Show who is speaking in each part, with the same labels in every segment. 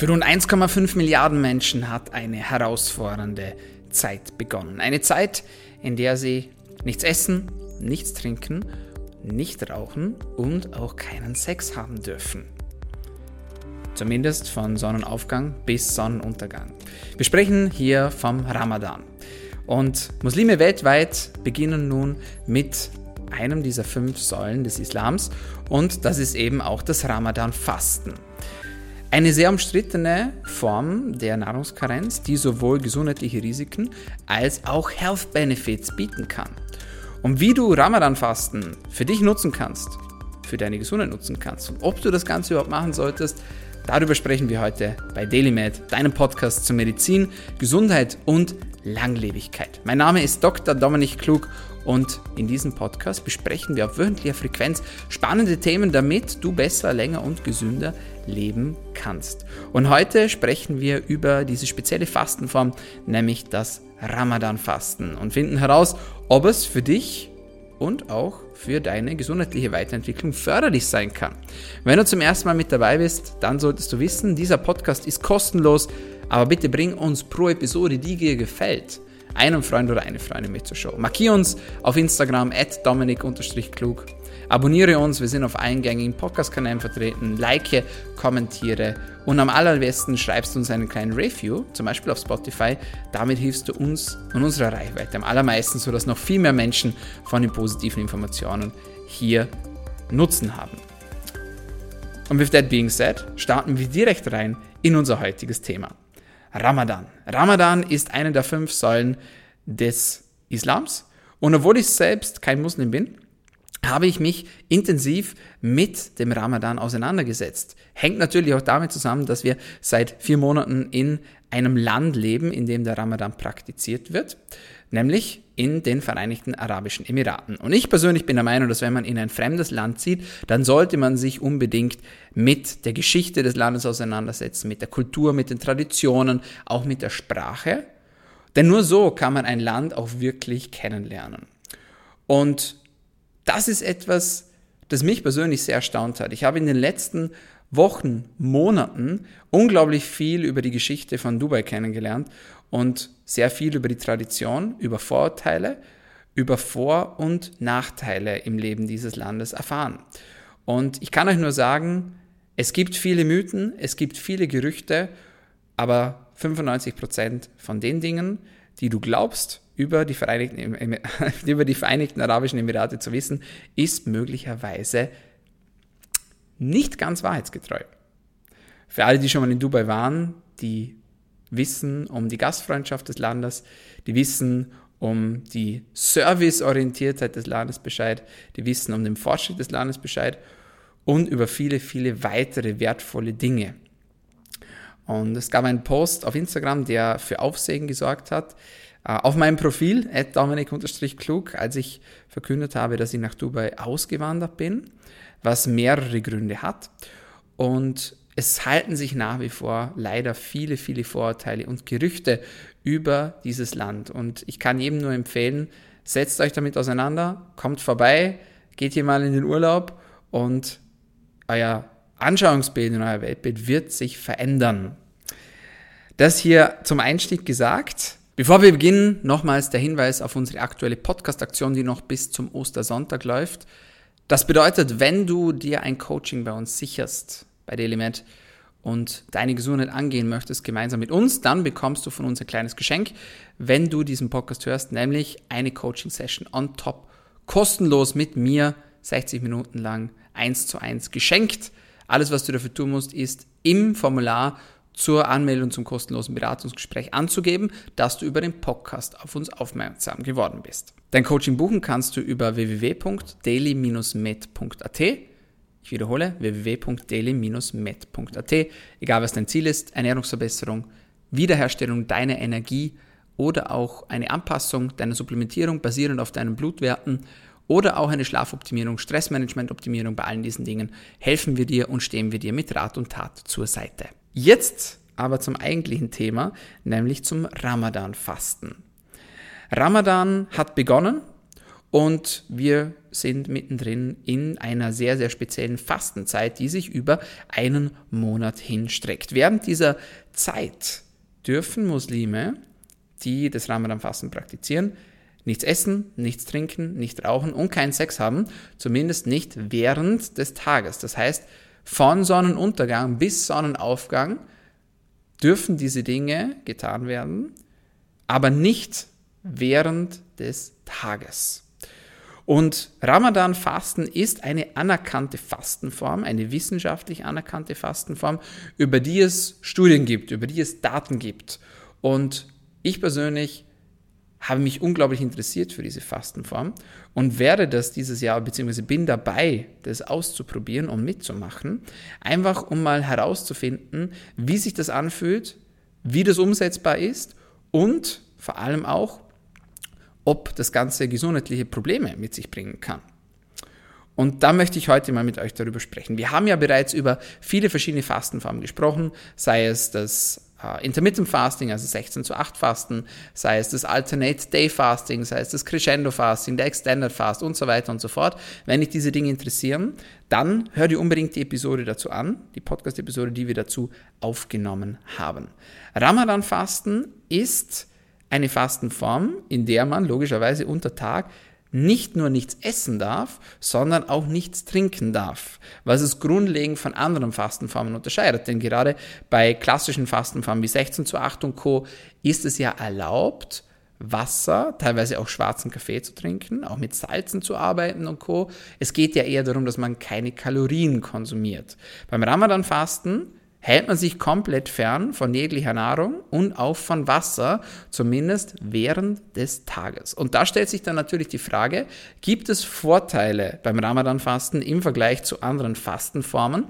Speaker 1: Für rund 1,5 Milliarden Menschen hat eine herausfordernde Zeit begonnen. Eine Zeit, in der sie nichts essen, nichts trinken, nicht rauchen und auch keinen Sex haben dürfen. Zumindest von Sonnenaufgang bis Sonnenuntergang. Wir sprechen hier vom Ramadan. Und Muslime weltweit beginnen nun mit einem dieser fünf Säulen des Islams und das ist eben auch das Ramadan-Fasten. Eine sehr umstrittene Form der Nahrungskarenz, die sowohl gesundheitliche Risiken als auch Health Benefits bieten kann. Und wie du Ramadan-Fasten für dich nutzen kannst, für deine Gesundheit nutzen kannst und ob du das Ganze überhaupt machen solltest, darüber sprechen wir heute bei DailyMed, deinem Podcast zur Medizin, Gesundheit und Langlebigkeit. Mein Name ist Dr. Dominik Klug und in diesem Podcast besprechen wir auf wöchentlicher Frequenz spannende Themen, damit du besser, länger und gesünder leben kannst. Und heute sprechen wir über diese spezielle Fastenform, nämlich das Ramadan-Fasten und finden heraus, ob es für dich und auch für deine gesundheitliche Weiterentwicklung förderlich sein kann. Wenn du zum ersten Mal mit dabei bist, dann solltest du wissen, dieser Podcast ist kostenlos, aber bitte bring uns pro Episode, die dir gefällt, einen Freund oder eine Freundin mit zur Show. Markier uns auf Instagram at dominik-klug. Abonniere uns, wir sind auf allen gängigen Podcast-Kanälen vertreten. Like, kommentiere und am allerbesten schreibst du uns einen kleinen Review, zum Beispiel auf Spotify. Damit hilfst du uns und unserer Reichweite am allermeisten, sodass noch viel mehr Menschen von den positiven Informationen hier Nutzen haben. Und with that being said, starten wir direkt rein in unser heutiges Thema. Ramadan. Ramadan ist eine der fünf Säulen des Islams. Und obwohl ich selbst kein Muslim bin, habe ich mich intensiv mit dem Ramadan auseinandergesetzt. Hängt natürlich auch damit zusammen, dass wir seit vier Monaten in einem Land leben, in dem der Ramadan praktiziert wird, nämlich in den Vereinigten Arabischen Emiraten. Und ich persönlich bin der Meinung, dass wenn man in ein fremdes Land zieht, dann sollte man sich unbedingt mit der Geschichte des Landes auseinandersetzen, mit der Kultur, mit den Traditionen, auch mit der Sprache. Denn nur so kann man ein Land auch wirklich kennenlernen. Und das ist etwas, das mich persönlich sehr erstaunt hat. Ich habe in den letzten Wochen, Monaten unglaublich viel über die Geschichte von Dubai kennengelernt und sehr viel über die Tradition, über Vorurteile, über Vor- und Nachteile im Leben dieses Landes erfahren. Und ich kann euch nur sagen, es gibt viele Mythen, es gibt viele Gerüchte, aber 95 Prozent von den Dingen, die du glaubst, über die, Vereinigten, über die Vereinigten Arabischen Emirate zu wissen, ist möglicherweise nicht ganz wahrheitsgetreu. Für alle, die schon mal in Dubai waren, die wissen um die Gastfreundschaft des Landes, die wissen um die Serviceorientiertheit des Landes Bescheid, die wissen um den Fortschritt des Landes Bescheid und über viele, viele weitere wertvolle Dinge. Und es gab einen Post auf Instagram, der für Aufsehen gesorgt hat. Äh, auf meinem Profil, dominik-klug, als ich verkündet habe, dass ich nach Dubai ausgewandert bin, was mehrere Gründe hat. Und es halten sich nach wie vor leider viele, viele Vorurteile und Gerüchte über dieses Land. Und ich kann jedem nur empfehlen, setzt euch damit auseinander, kommt vorbei, geht hier mal in den Urlaub und euer Anschauungsbild in euer Weltbild wird sich verändern. Das hier zum Einstieg gesagt. Bevor wir beginnen, nochmals der Hinweis auf unsere aktuelle Podcast-Aktion, die noch bis zum Ostersonntag läuft. Das bedeutet, wenn du dir ein Coaching bei uns sicherst, bei DailyMed, und deine Gesundheit angehen möchtest, gemeinsam mit uns, dann bekommst du von uns ein kleines Geschenk, wenn du diesen Podcast hörst, nämlich eine Coaching-Session on top, kostenlos mit mir, 60 Minuten lang, eins zu eins geschenkt. Alles, was du dafür tun musst, ist im Formular zur Anmeldung zum kostenlosen Beratungsgespräch anzugeben, dass du über den Podcast auf uns aufmerksam geworden bist. Dein Coaching buchen kannst du über www.daily-med.at. Ich wiederhole, www.daily-med.at. Egal was dein Ziel ist, Ernährungsverbesserung, Wiederherstellung deiner Energie oder auch eine Anpassung deiner Supplementierung basierend auf deinen Blutwerten oder auch eine Schlafoptimierung, Stressmanagementoptimierung, bei allen diesen Dingen helfen wir dir und stehen wir dir mit Rat und Tat zur Seite. Jetzt aber zum eigentlichen Thema, nämlich zum Ramadan-Fasten. Ramadan hat begonnen und wir sind mittendrin in einer sehr, sehr speziellen Fastenzeit, die sich über einen Monat hinstreckt. Während dieser Zeit dürfen Muslime, die das Ramadan-Fasten praktizieren, nichts essen, nichts trinken, nicht rauchen und keinen Sex haben, zumindest nicht während des Tages. Das heißt, von Sonnenuntergang bis Sonnenaufgang dürfen diese Dinge getan werden, aber nicht während des Tages. Und Ramadan-Fasten ist eine anerkannte Fastenform, eine wissenschaftlich anerkannte Fastenform, über die es Studien gibt, über die es Daten gibt. Und ich persönlich habe mich unglaublich interessiert für diese Fastenform und werde das dieses Jahr, beziehungsweise bin dabei, das auszuprobieren und mitzumachen, einfach um mal herauszufinden, wie sich das anfühlt, wie das umsetzbar ist und vor allem auch, ob das Ganze gesundheitliche Probleme mit sich bringen kann. Und da möchte ich heute mal mit euch darüber sprechen. Wir haben ja bereits über viele verschiedene Fastenformen gesprochen, sei es das äh, Intermittent Fasting, also 16 zu 8 Fasten, sei es das Alternate Day Fasting, sei es das Crescendo Fasting, der Extended Fast und so weiter und so fort. Wenn dich diese Dinge interessieren, dann hör dir unbedingt die Episode dazu an, die Podcast-Episode, die wir dazu aufgenommen haben. Ramadan Fasten ist eine Fastenform, in der man logischerweise unter Tag nicht nur nichts essen darf, sondern auch nichts trinken darf, was es grundlegend von anderen Fastenformen unterscheidet. Denn gerade bei klassischen Fastenformen wie 16 zu 8 und Co. ist es ja erlaubt, Wasser, teilweise auch schwarzen Kaffee zu trinken, auch mit Salzen zu arbeiten und Co. Es geht ja eher darum, dass man keine Kalorien konsumiert. Beim Ramadan-Fasten hält man sich komplett fern von jeglicher Nahrung und auch von Wasser, zumindest während des Tages. Und da stellt sich dann natürlich die Frage, gibt es Vorteile beim Ramadan-Fasten im Vergleich zu anderen Fastenformen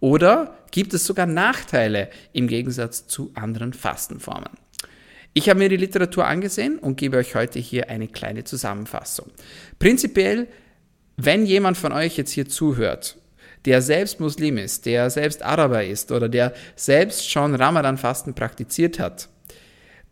Speaker 1: oder gibt es sogar Nachteile im Gegensatz zu anderen Fastenformen? Ich habe mir die Literatur angesehen und gebe euch heute hier eine kleine Zusammenfassung. Prinzipiell, wenn jemand von euch jetzt hier zuhört der selbst Muslim ist, der selbst Araber ist oder der selbst schon Ramadan-Fasten praktiziert hat,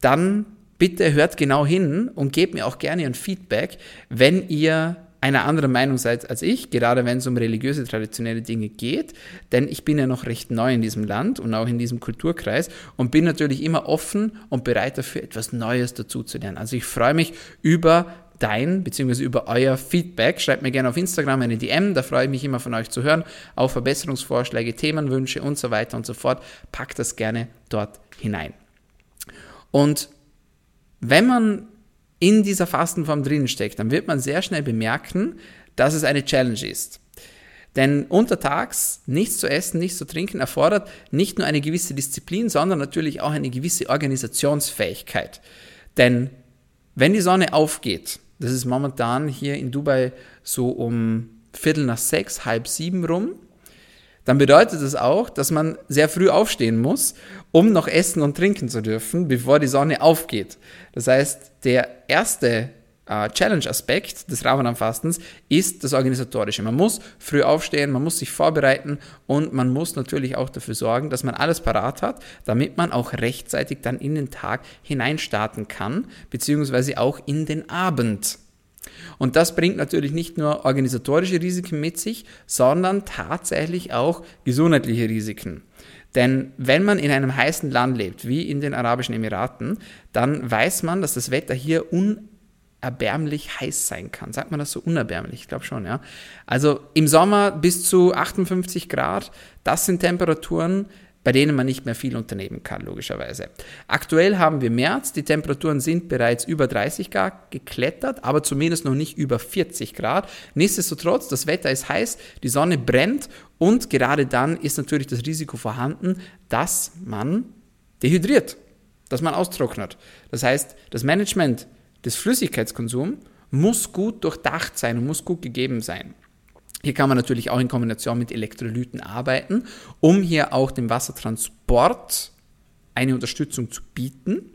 Speaker 1: dann bitte hört genau hin und gebt mir auch gerne ein Feedback, wenn ihr einer anderen Meinung seid als ich, gerade wenn es um religiöse, traditionelle Dinge geht, denn ich bin ja noch recht neu in diesem Land und auch in diesem Kulturkreis und bin natürlich immer offen und bereit dafür, etwas Neues dazu zu lernen. Also ich freue mich über dein bzw. über euer Feedback. Schreibt mir gerne auf Instagram eine DM, da freue ich mich immer von euch zu hören. Auch Verbesserungsvorschläge, Themenwünsche und so weiter und so fort. Packt das gerne dort hinein. Und wenn man in dieser Fastenform drin steckt, dann wird man sehr schnell bemerken, dass es eine Challenge ist. Denn untertags nichts zu essen, nichts zu trinken erfordert nicht nur eine gewisse Disziplin, sondern natürlich auch eine gewisse Organisationsfähigkeit. Denn wenn die Sonne aufgeht, das ist momentan hier in Dubai so um Viertel nach sechs, halb sieben rum. Dann bedeutet das auch, dass man sehr früh aufstehen muss, um noch essen und trinken zu dürfen, bevor die Sonne aufgeht. Das heißt, der erste Challenge-Aspekt des Ramadan-Fastens ist das Organisatorische. Man muss früh aufstehen, man muss sich vorbereiten und man muss natürlich auch dafür sorgen, dass man alles parat hat, damit man auch rechtzeitig dann in den Tag hineinstarten kann, beziehungsweise auch in den Abend. Und das bringt natürlich nicht nur organisatorische Risiken mit sich, sondern tatsächlich auch gesundheitliche Risiken. Denn wenn man in einem heißen Land lebt, wie in den Arabischen Emiraten, dann weiß man, dass das Wetter hier un erbärmlich heiß sein kann. Sagt man das so unerbärmlich? Ich glaube schon, ja. Also im Sommer bis zu 58 Grad, das sind Temperaturen, bei denen man nicht mehr viel unternehmen kann, logischerweise. Aktuell haben wir März, die Temperaturen sind bereits über 30 Grad geklettert, aber zumindest noch nicht über 40 Grad. Nichtsdestotrotz, das Wetter ist heiß, die Sonne brennt und gerade dann ist natürlich das Risiko vorhanden, dass man dehydriert, dass man austrocknet. Das heißt, das Management des Flüssigkeitskonsums muss gut durchdacht sein und muss gut gegeben sein. Hier kann man natürlich auch in Kombination mit Elektrolyten arbeiten, um hier auch dem Wassertransport eine Unterstützung zu bieten.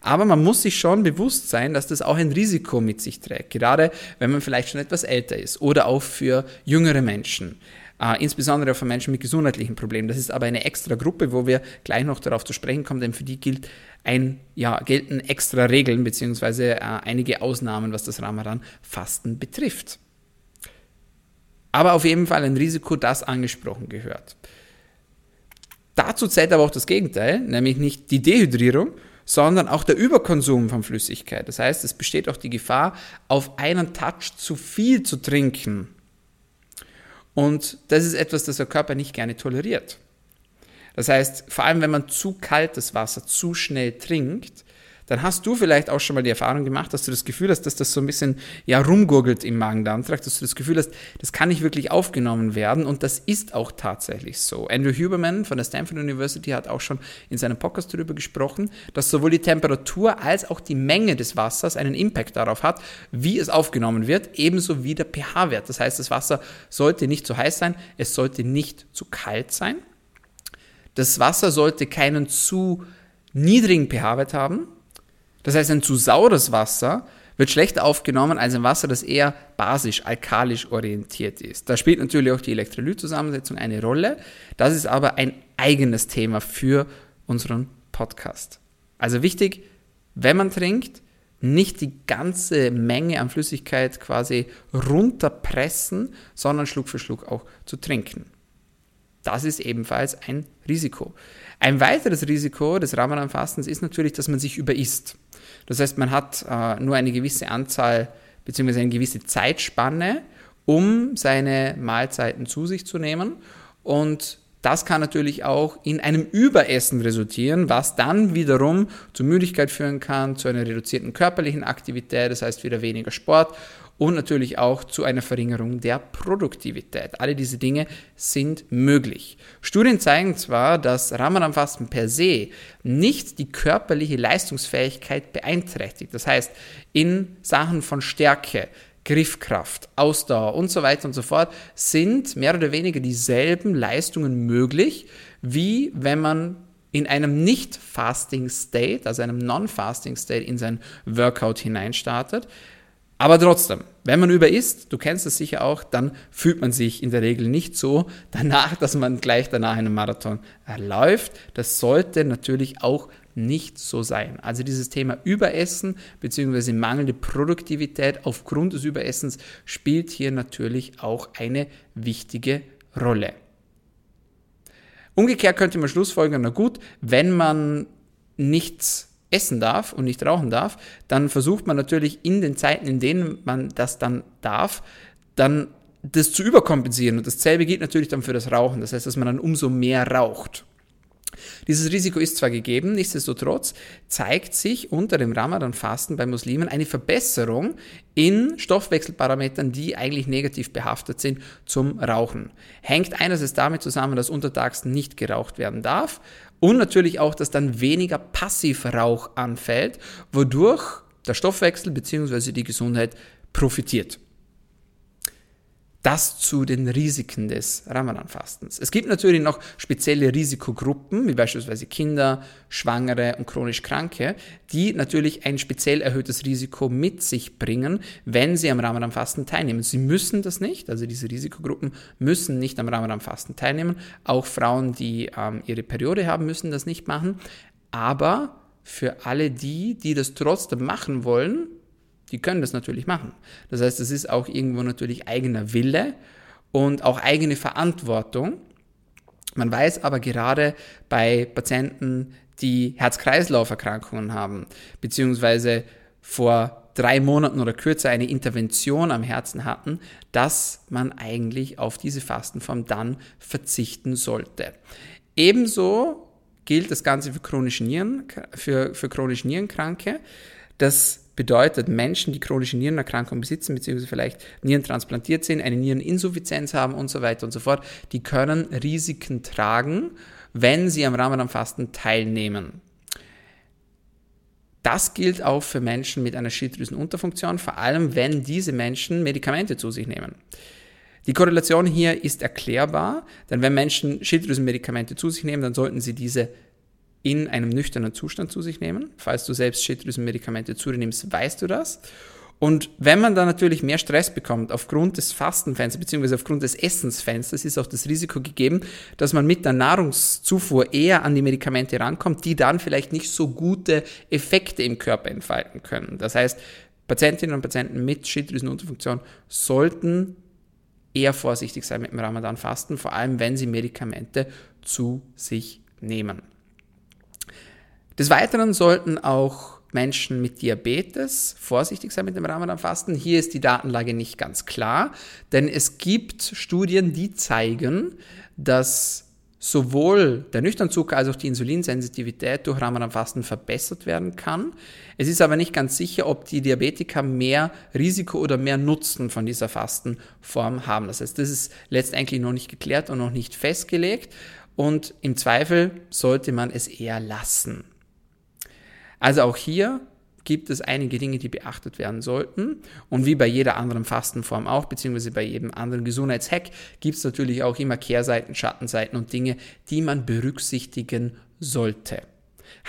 Speaker 1: Aber man muss sich schon bewusst sein, dass das auch ein Risiko mit sich trägt, gerade wenn man vielleicht schon etwas älter ist oder auch für jüngere Menschen. Äh, insbesondere auch für Menschen mit gesundheitlichen Problemen. Das ist aber eine extra Gruppe, wo wir gleich noch darauf zu sprechen kommen, denn für die gilt ein, ja, gelten extra Regeln beziehungsweise äh, einige Ausnahmen, was das Ramadan-Fasten betrifft. Aber auf jeden Fall ein Risiko, das angesprochen gehört. Dazu zählt aber auch das Gegenteil, nämlich nicht die Dehydrierung, sondern auch der Überkonsum von Flüssigkeit. Das heißt, es besteht auch die Gefahr, auf einen Touch zu viel zu trinken. Und das ist etwas, das der Körper nicht gerne toleriert. Das heißt, vor allem wenn man zu kaltes Wasser zu schnell trinkt, dann hast du vielleicht auch schon mal die Erfahrung gemacht, dass du das Gefühl hast, dass das so ein bisschen ja rumgurgelt im Magen-Darm-Trakt, dass du das Gefühl hast, das kann nicht wirklich aufgenommen werden und das ist auch tatsächlich so. Andrew Huberman von der Stanford University hat auch schon in seinem Podcast darüber gesprochen, dass sowohl die Temperatur als auch die Menge des Wassers einen Impact darauf hat, wie es aufgenommen wird, ebenso wie der pH-Wert. Das heißt, das Wasser sollte nicht zu heiß sein, es sollte nicht zu kalt sein. Das Wasser sollte keinen zu niedrigen pH-Wert haben, das heißt, ein zu saures Wasser wird schlechter aufgenommen als ein Wasser, das eher basisch, alkalisch orientiert ist. Da spielt natürlich auch die Elektrolytzusammensetzung eine Rolle. Das ist aber ein eigenes Thema für unseren Podcast. Also wichtig, wenn man trinkt, nicht die ganze Menge an Flüssigkeit quasi runterpressen, sondern Schluck für Schluck auch zu trinken. Das ist ebenfalls ein Risiko. Ein weiteres Risiko des Ramadan-Fastens ist natürlich, dass man sich überisst. Das heißt, man hat äh, nur eine gewisse Anzahl bzw. eine gewisse Zeitspanne, um seine Mahlzeiten zu sich zu nehmen. Und das kann natürlich auch in einem Überessen resultieren, was dann wiederum zu Müdigkeit führen kann, zu einer reduzierten körperlichen Aktivität, das heißt wieder weniger Sport und natürlich auch zu einer Verringerung der Produktivität. Alle diese Dinge sind möglich. Studien zeigen zwar, dass Ramadan-Fasten per se nicht die körperliche Leistungsfähigkeit beeinträchtigt. Das heißt, in Sachen von Stärke, Griffkraft, Ausdauer und so weiter und so fort sind mehr oder weniger dieselben Leistungen möglich, wie wenn man in einem Nicht-Fasting-State, also einem Non-Fasting-State in sein Workout hineinstartet. Aber trotzdem, wenn man über isst, du kennst es sicher auch, dann fühlt man sich in der Regel nicht so danach, dass man gleich danach einen Marathon läuft. Das sollte natürlich auch nicht so sein. Also dieses Thema Überessen bzw. mangelnde Produktivität aufgrund des Überessens spielt hier natürlich auch eine wichtige Rolle. Umgekehrt könnte man schlussfolgern, na gut, wenn man nichts essen darf und nicht rauchen darf, dann versucht man natürlich in den Zeiten, in denen man das dann darf, dann das zu überkompensieren. Und dasselbe gilt natürlich dann für das Rauchen. Das heißt, dass man dann umso mehr raucht. Dieses Risiko ist zwar gegeben, nichtsdestotrotz zeigt sich unter dem Ramadan-Fasten bei Muslimen eine Verbesserung in Stoffwechselparametern, die eigentlich negativ behaftet sind zum Rauchen. Hängt einerseits damit zusammen, dass untertags nicht geraucht werden darf und natürlich auch, dass dann weniger Passivrauch anfällt, wodurch der Stoffwechsel bzw. die Gesundheit profitiert. Das zu den Risiken des Ramadan-Fastens. Es gibt natürlich noch spezielle Risikogruppen, wie beispielsweise Kinder, Schwangere und chronisch Kranke, die natürlich ein speziell erhöhtes Risiko mit sich bringen, wenn sie am Ramadan-Fasten teilnehmen. Sie müssen das nicht, also diese Risikogruppen müssen nicht am Ramadan-Fasten teilnehmen. Auch Frauen, die ähm, ihre Periode haben, müssen das nicht machen. Aber für alle die, die das trotzdem machen wollen, die können das natürlich machen. Das heißt, es ist auch irgendwo natürlich eigener Wille und auch eigene Verantwortung. Man weiß aber gerade bei Patienten, die Herz-Kreislauf-Erkrankungen haben, beziehungsweise vor drei Monaten oder kürzer eine Intervention am Herzen hatten, dass man eigentlich auf diese Fastenform dann verzichten sollte. Ebenso gilt das Ganze für chronische, Nieren, für, für chronische Nierenkranke. Das bedeutet, Menschen, die chronische Nierenerkrankungen besitzen, beziehungsweise vielleicht Nieren transplantiert sind, eine Niereninsuffizienz haben und so weiter und so fort, die können Risiken tragen, wenn sie am Ramadan-Fasten teilnehmen. Das gilt auch für Menschen mit einer Schilddrüsenunterfunktion, vor allem wenn diese Menschen Medikamente zu sich nehmen. Die Korrelation hier ist erklärbar, denn wenn Menschen Schilddrüsenmedikamente zu sich nehmen, dann sollten sie diese in einem nüchternen Zustand zu sich nehmen. Falls du selbst Schilddrüsenmedikamente zu dir nimmst, weißt du das. Und wenn man dann natürlich mehr Stress bekommt aufgrund des Fastenfensters bzw. aufgrund des Essensfensters, ist auch das Risiko gegeben, dass man mit der Nahrungszufuhr eher an die Medikamente rankommt, die dann vielleicht nicht so gute Effekte im Körper entfalten können. Das heißt, Patientinnen und Patienten mit Schilddrüsenunterfunktion sollten eher vorsichtig sein mit dem Ramadan-Fasten, vor allem wenn sie Medikamente zu sich nehmen. Des Weiteren sollten auch Menschen mit Diabetes vorsichtig sein mit dem Ramadan-Fasten. Hier ist die Datenlage nicht ganz klar, denn es gibt Studien, die zeigen, dass sowohl der Nüchternzucker als auch die Insulinsensitivität durch Ramadan-Fasten verbessert werden kann. Es ist aber nicht ganz sicher, ob die Diabetiker mehr Risiko oder mehr Nutzen von dieser Fastenform haben. Das heißt, das ist letztendlich noch nicht geklärt und noch nicht festgelegt und im Zweifel sollte man es eher lassen. Also auch hier gibt es einige Dinge, die beachtet werden sollten. Und wie bei jeder anderen Fastenform auch, beziehungsweise bei jedem anderen Gesundheitshack, gibt es natürlich auch immer Kehrseiten, Schattenseiten und Dinge, die man berücksichtigen sollte.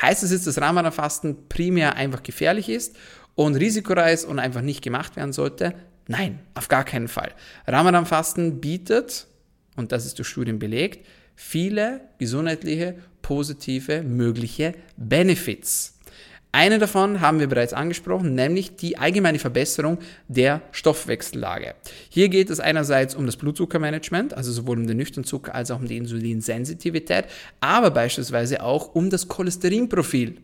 Speaker 1: Heißt es jetzt, dass Ramadan-Fasten primär einfach gefährlich ist und risikoreich und einfach nicht gemacht werden sollte? Nein, auf gar keinen Fall. Ramadan-Fasten bietet, und das ist durch Studien belegt, viele gesundheitliche, positive, mögliche Benefits. Eine davon haben wir bereits angesprochen, nämlich die allgemeine Verbesserung der Stoffwechsellage. Hier geht es einerseits um das Blutzuckermanagement, also sowohl um den Nüchternzucker als auch um die Insulinsensitivität, aber beispielsweise auch um das Cholesterinprofil.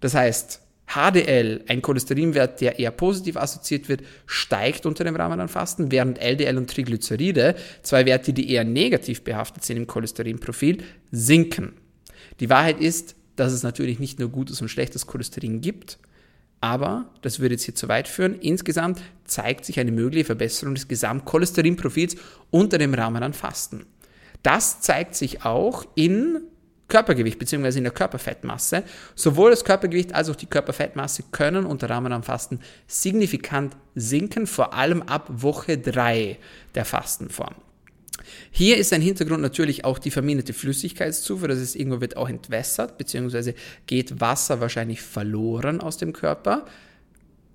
Speaker 1: Das heißt, HDL, ein Cholesterinwert, der eher positiv assoziiert wird, steigt unter dem Ramadan-Fasten, während LDL und Triglyceride, zwei Werte, die eher negativ behaftet sind im Cholesterinprofil, sinken. Die Wahrheit ist, dass es natürlich nicht nur gutes und schlechtes Cholesterin gibt, aber das würde jetzt hier zu weit führen. Insgesamt zeigt sich eine mögliche Verbesserung des Gesamtcholesterinprofils unter dem Ramadan-Fasten. Das zeigt sich auch in Körpergewicht bzw. in der Körperfettmasse. Sowohl das Körpergewicht als auch die Körperfettmasse können unter Ramadan-Fasten signifikant sinken, vor allem ab Woche 3 der Fastenform. Hier ist ein Hintergrund natürlich auch die verminderte Flüssigkeitszufuhr, das heißt, irgendwo wird auch entwässert, beziehungsweise geht Wasser wahrscheinlich verloren aus dem Körper.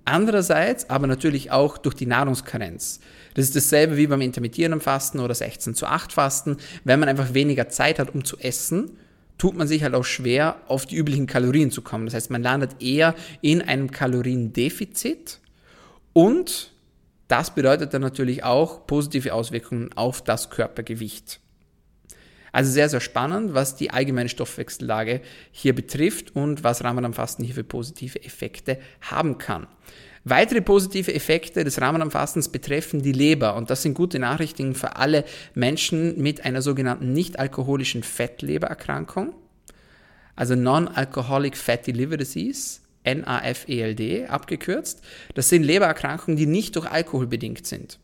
Speaker 1: Andererseits aber natürlich auch durch die Nahrungskarenz. Das ist dasselbe wie beim intermittierenden Fasten oder 16 zu 8 Fasten. Wenn man einfach weniger Zeit hat, um zu essen, tut man sich halt auch schwer, auf die üblichen Kalorien zu kommen. Das heißt, man landet eher in einem Kaloriendefizit und das bedeutet dann natürlich auch positive Auswirkungen auf das Körpergewicht. Also sehr, sehr spannend, was die allgemeine Stoffwechsellage hier betrifft und was Ramadan-Fasten hier für positive Effekte haben kann. Weitere positive Effekte des Ramadan-Fastens betreffen die Leber und das sind gute Nachrichten für alle Menschen mit einer sogenannten nicht-alkoholischen Fettlebererkrankung, also Non-Alcoholic Fatty Liver Disease. NAFELD abgekürzt. Das sind Lebererkrankungen, die nicht durch Alkohol bedingt sind.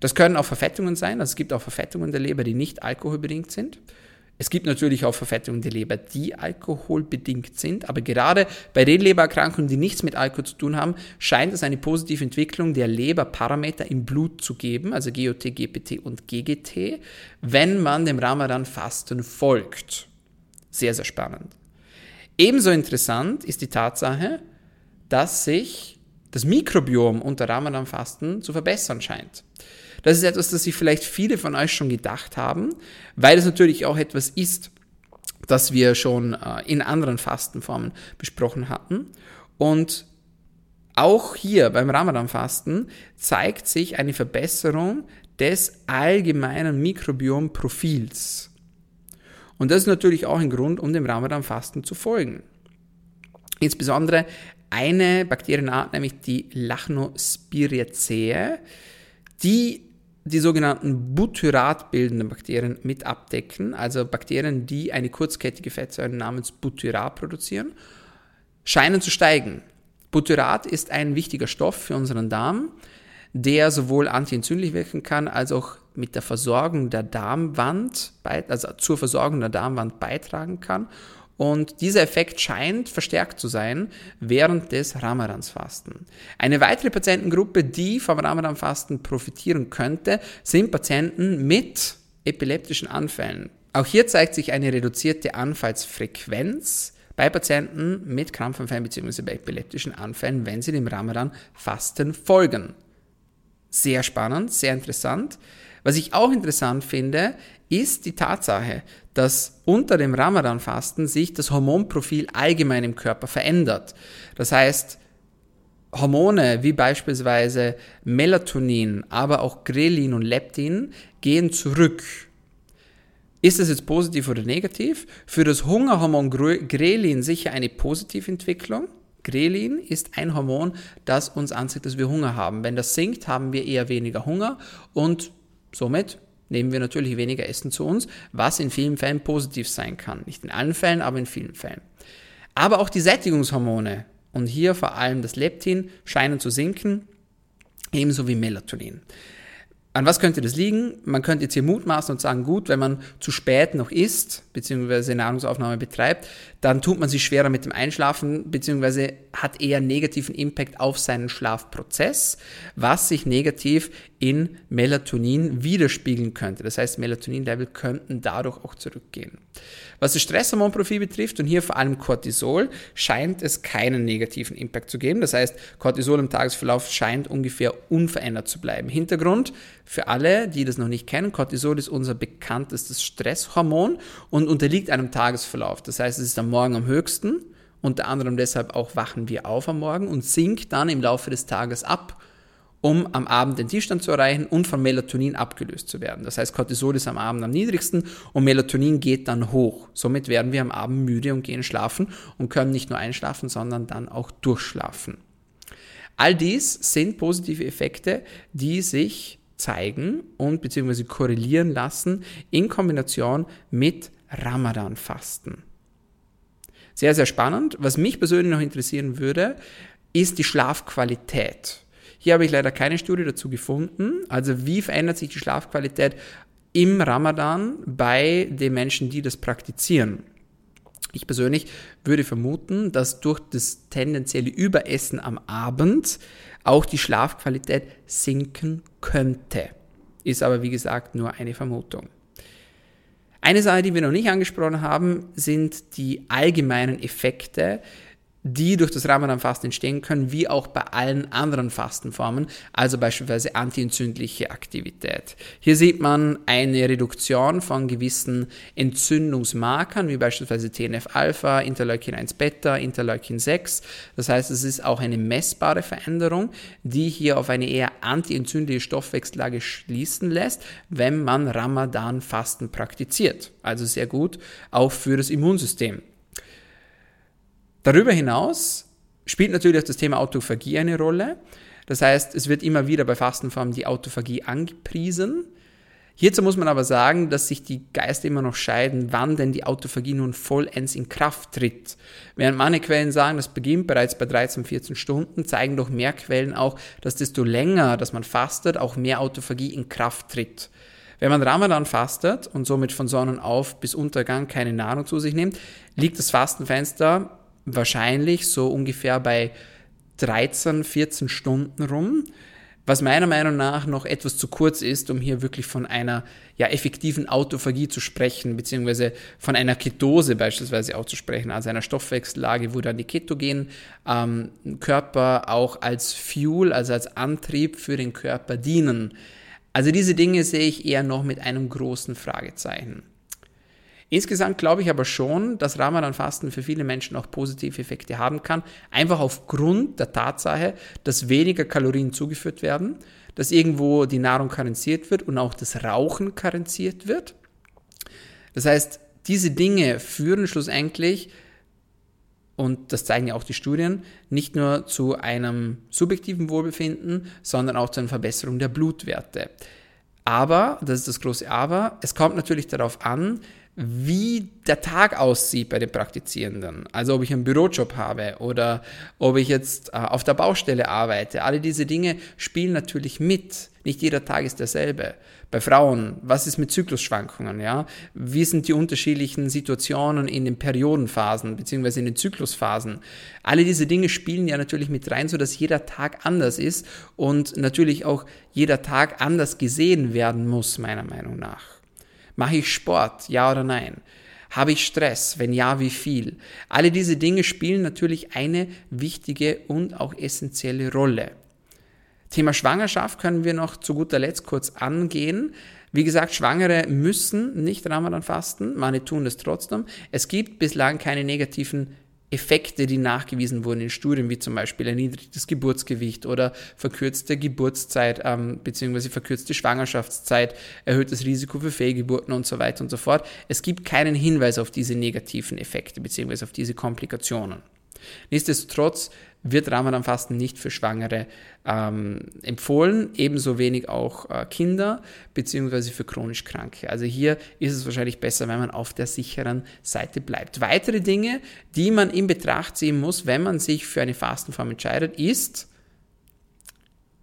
Speaker 1: Das können auch Verfettungen sein, also es gibt auch Verfettungen der Leber, die nicht alkoholbedingt sind. Es gibt natürlich auch Verfettungen der Leber, die alkoholbedingt sind, aber gerade bei den Lebererkrankungen, die nichts mit Alkohol zu tun haben, scheint es eine positive Entwicklung der Leberparameter im Blut zu geben, also GOT, GPT und GGT, wenn man dem Ramadan-Fasten folgt. Sehr, sehr spannend. Ebenso interessant ist die Tatsache, dass sich das Mikrobiom unter Ramadan-Fasten zu verbessern scheint. Das ist etwas, das sich vielleicht viele von euch schon gedacht haben, weil es natürlich auch etwas ist, das wir schon äh, in anderen Fastenformen besprochen hatten. Und auch hier beim Ramadan-Fasten zeigt sich eine Verbesserung des allgemeinen Mikrobiomprofils. Und das ist natürlich auch ein Grund, um dem Ramadan-Fasten zu folgen. Insbesondere eine Bakterienart, nämlich die Lachnospiriaceae, die die sogenannten butyratbildenden Bakterien mit abdecken, also Bakterien, die eine kurzkettige Fettsäure namens Butyrat produzieren, scheinen zu steigen. Butyrat ist ein wichtiger Stoff für unseren Darm, der sowohl antientzündlich wirken kann, als auch mit der Versorgung der Darmwand, also zur Versorgung der Darmwand beitragen kann. Und dieser Effekt scheint verstärkt zu sein während des Ramadansfasten. Eine weitere Patientengruppe, die vom Ramadanfasten profitieren könnte, sind Patienten mit epileptischen Anfällen. Auch hier zeigt sich eine reduzierte Anfallsfrequenz bei Patienten mit Krampfanfällen bzw. bei epileptischen Anfällen, wenn sie dem Ramadan Fasten folgen. Sehr spannend, sehr interessant. Was ich auch interessant finde, ist die Tatsache, dass unter dem Ramadan-Fasten sich das Hormonprofil allgemein im Körper verändert. Das heißt, Hormone wie beispielsweise Melatonin, aber auch Grelin und Leptin gehen zurück. Ist das jetzt positiv oder negativ? Für das Hungerhormon Grelin sicher eine Positiventwicklung. Grelin ist ein Hormon, das uns anzeigt, dass wir Hunger haben. Wenn das sinkt, haben wir eher weniger Hunger und somit nehmen wir natürlich weniger Essen zu uns, was in vielen Fällen positiv sein kann. Nicht in allen Fällen, aber in vielen Fällen. Aber auch die Sättigungshormone und hier vor allem das Leptin scheinen zu sinken, ebenso wie Melatonin. An was könnte das liegen? Man könnte jetzt hier mutmaßen und sagen, gut, wenn man zu spät noch isst, beziehungsweise Nahrungsaufnahme betreibt, dann tut man sich schwerer mit dem Einschlafen, beziehungsweise hat eher negativen Impact auf seinen Schlafprozess, was sich negativ in Melatonin widerspiegeln könnte. Das heißt, Melatonin-Level könnten dadurch auch zurückgehen. Was das Stresshormonprofil betrifft und hier vor allem Cortisol, scheint es keinen negativen Impact zu geben. Das heißt, Cortisol im Tagesverlauf scheint ungefähr unverändert zu bleiben. Hintergrund für alle, die das noch nicht kennen, Cortisol ist unser bekanntestes Stresshormon und unterliegt einem Tagesverlauf. Das heißt, es ist am Morgen am höchsten. Unter anderem deshalb auch wachen wir auf am Morgen und sinkt dann im Laufe des Tages ab um am Abend den Tiefstand zu erreichen und von Melatonin abgelöst zu werden. Das heißt, Cortisol ist am Abend am niedrigsten und Melatonin geht dann hoch. Somit werden wir am Abend müde und gehen schlafen und können nicht nur einschlafen, sondern dann auch durchschlafen. All dies sind positive Effekte, die sich zeigen und beziehungsweise korrelieren lassen in Kombination mit Ramadan-Fasten. Sehr, sehr spannend. Was mich persönlich noch interessieren würde, ist die Schlafqualität. Hier habe ich leider keine Studie dazu gefunden. Also wie verändert sich die Schlafqualität im Ramadan bei den Menschen, die das praktizieren? Ich persönlich würde vermuten, dass durch das tendenzielle Überessen am Abend auch die Schlafqualität sinken könnte. Ist aber wie gesagt nur eine Vermutung. Eine Sache, die wir noch nicht angesprochen haben, sind die allgemeinen Effekte, die durch das Ramadan-Fasten entstehen können, wie auch bei allen anderen Fastenformen, also beispielsweise antientzündliche Aktivität. Hier sieht man eine Reduktion von gewissen Entzündungsmarkern, wie beispielsweise TNF-Alpha, Interleukin-1-Beta, Interleukin-6. Das heißt, es ist auch eine messbare Veränderung, die hier auf eine eher antientzündliche Stoffwechsellage schließen lässt, wenn man Ramadan-Fasten praktiziert. Also sehr gut, auch für das Immunsystem. Darüber hinaus spielt natürlich auch das Thema Autophagie eine Rolle. Das heißt, es wird immer wieder bei Fastenformen die Autophagie angepriesen. Hierzu muss man aber sagen, dass sich die Geister immer noch scheiden, wann denn die Autophagie nun vollends in Kraft tritt. Während meine Quellen sagen, das beginnt bereits bei 13, 14 Stunden, zeigen doch mehr Quellen auch, dass desto länger, dass man fastet, auch mehr Autophagie in Kraft tritt. Wenn man Ramadan fastet und somit von Sonnenauf bis Untergang keine Nahrung zu sich nimmt, liegt das Fastenfenster wahrscheinlich so ungefähr bei 13, 14 Stunden rum, was meiner Meinung nach noch etwas zu kurz ist, um hier wirklich von einer ja, effektiven Autophagie zu sprechen, beziehungsweise von einer Ketose beispielsweise auch zu sprechen, also einer Stoffwechsellage, wo dann die ketogenen ähm, Körper auch als Fuel, also als Antrieb für den Körper dienen. Also diese Dinge sehe ich eher noch mit einem großen Fragezeichen. Insgesamt glaube ich aber schon, dass Ramadan-Fasten für viele Menschen auch positive Effekte haben kann, einfach aufgrund der Tatsache, dass weniger Kalorien zugeführt werden, dass irgendwo die Nahrung karenziert wird und auch das Rauchen karenziert wird. Das heißt, diese Dinge führen schlussendlich, und das zeigen ja auch die Studien, nicht nur zu einem subjektiven Wohlbefinden, sondern auch zu einer Verbesserung der Blutwerte. Aber, das ist das große Aber, es kommt natürlich darauf an, wie der Tag aussieht bei den Praktizierenden. Also ob ich einen Bürojob habe oder ob ich jetzt äh, auf der Baustelle arbeite. Alle diese Dinge spielen natürlich mit. Nicht jeder Tag ist derselbe. Bei Frauen, was ist mit Zyklusschwankungen? Ja? Wie sind die unterschiedlichen Situationen in den Periodenphasen beziehungsweise in den Zyklusphasen? Alle diese Dinge spielen ja natürlich mit rein, so dass jeder Tag anders ist und natürlich auch jeder Tag anders gesehen werden muss, meiner Meinung nach. Mache ich Sport? Ja oder nein? Habe ich Stress? Wenn ja, wie viel? Alle diese Dinge spielen natürlich eine wichtige und auch essentielle Rolle. Thema Schwangerschaft können wir noch zu guter Letzt kurz angehen. Wie gesagt, Schwangere müssen nicht Ramadan fasten, manche tun das trotzdem. Es gibt bislang keine negativen Effekte, die nachgewiesen wurden in Studien, wie zum Beispiel erniedrigtes Geburtsgewicht oder verkürzte Geburtszeit ähm, bzw. verkürzte Schwangerschaftszeit, erhöhtes Risiko für Fehlgeburten und so weiter und so fort. Es gibt keinen Hinweis auf diese negativen Effekte bzw. auf diese Komplikationen. Nichtsdestotrotz wird Ramadan-Fasten nicht für Schwangere ähm, empfohlen, ebenso wenig auch äh, Kinder beziehungsweise für chronisch Kranke. Also hier ist es wahrscheinlich besser, wenn man auf der sicheren Seite bleibt. Weitere Dinge, die man in Betracht ziehen muss, wenn man sich für eine Fastenform entscheidet, ist,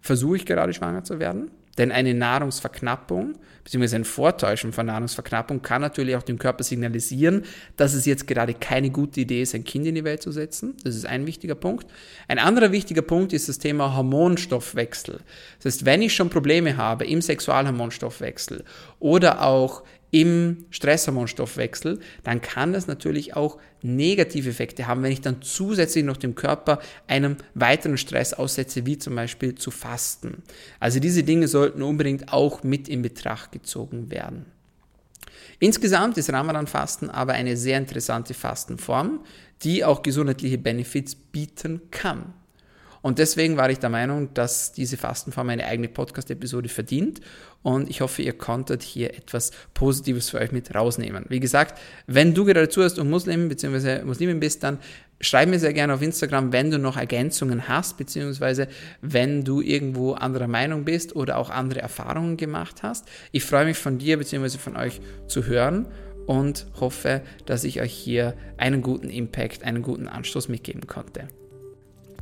Speaker 1: versuche ich gerade schwanger zu werden? Denn eine Nahrungsverknappung bzw. ein Vortäuschen von Nahrungsverknappung kann natürlich auch dem Körper signalisieren, dass es jetzt gerade keine gute Idee ist, ein Kind in die Welt zu setzen. Das ist ein wichtiger Punkt. Ein anderer wichtiger Punkt ist das Thema Hormonstoffwechsel. Das heißt, wenn ich schon Probleme habe im Sexualhormonstoffwechsel oder auch im Stresshormonstoffwechsel, dann kann das natürlich auch negative Effekte haben, wenn ich dann zusätzlich noch dem Körper einem weiteren Stress aussetze, wie zum Beispiel zu fasten. Also diese Dinge sollten unbedingt auch mit in Betracht gezogen werden. Insgesamt ist Ramadan-Fasten aber eine sehr interessante Fastenform, die auch gesundheitliche Benefits bieten kann. Und deswegen war ich der Meinung, dass diese Fastenform eine eigene Podcast-Episode verdient. Und ich hoffe, ihr konntet hier etwas Positives für euch mit rausnehmen. Wie gesagt, wenn du gerade zuhörst und Muslim bzw. Muslimin bist, dann schreib mir sehr gerne auf Instagram, wenn du noch Ergänzungen hast, beziehungsweise wenn du irgendwo anderer Meinung bist oder auch andere Erfahrungen gemacht hast. Ich freue mich von dir bzw. von euch zu hören und hoffe, dass ich euch hier einen guten Impact, einen guten Anstoß mitgeben konnte.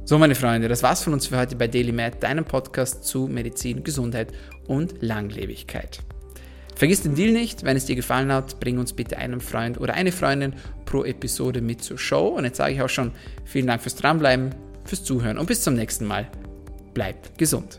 Speaker 1: So, meine Freunde, das war's von uns für heute bei DailyMed, deinem Podcast zu Medizin, Gesundheit und Langlebigkeit. Vergiss den Deal nicht, wenn es dir gefallen hat, bring uns bitte einen Freund oder eine Freundin pro Episode mit zur Show. Und jetzt sage ich auch schon vielen Dank fürs Dranbleiben, fürs Zuhören und bis zum nächsten Mal. Bleibt gesund.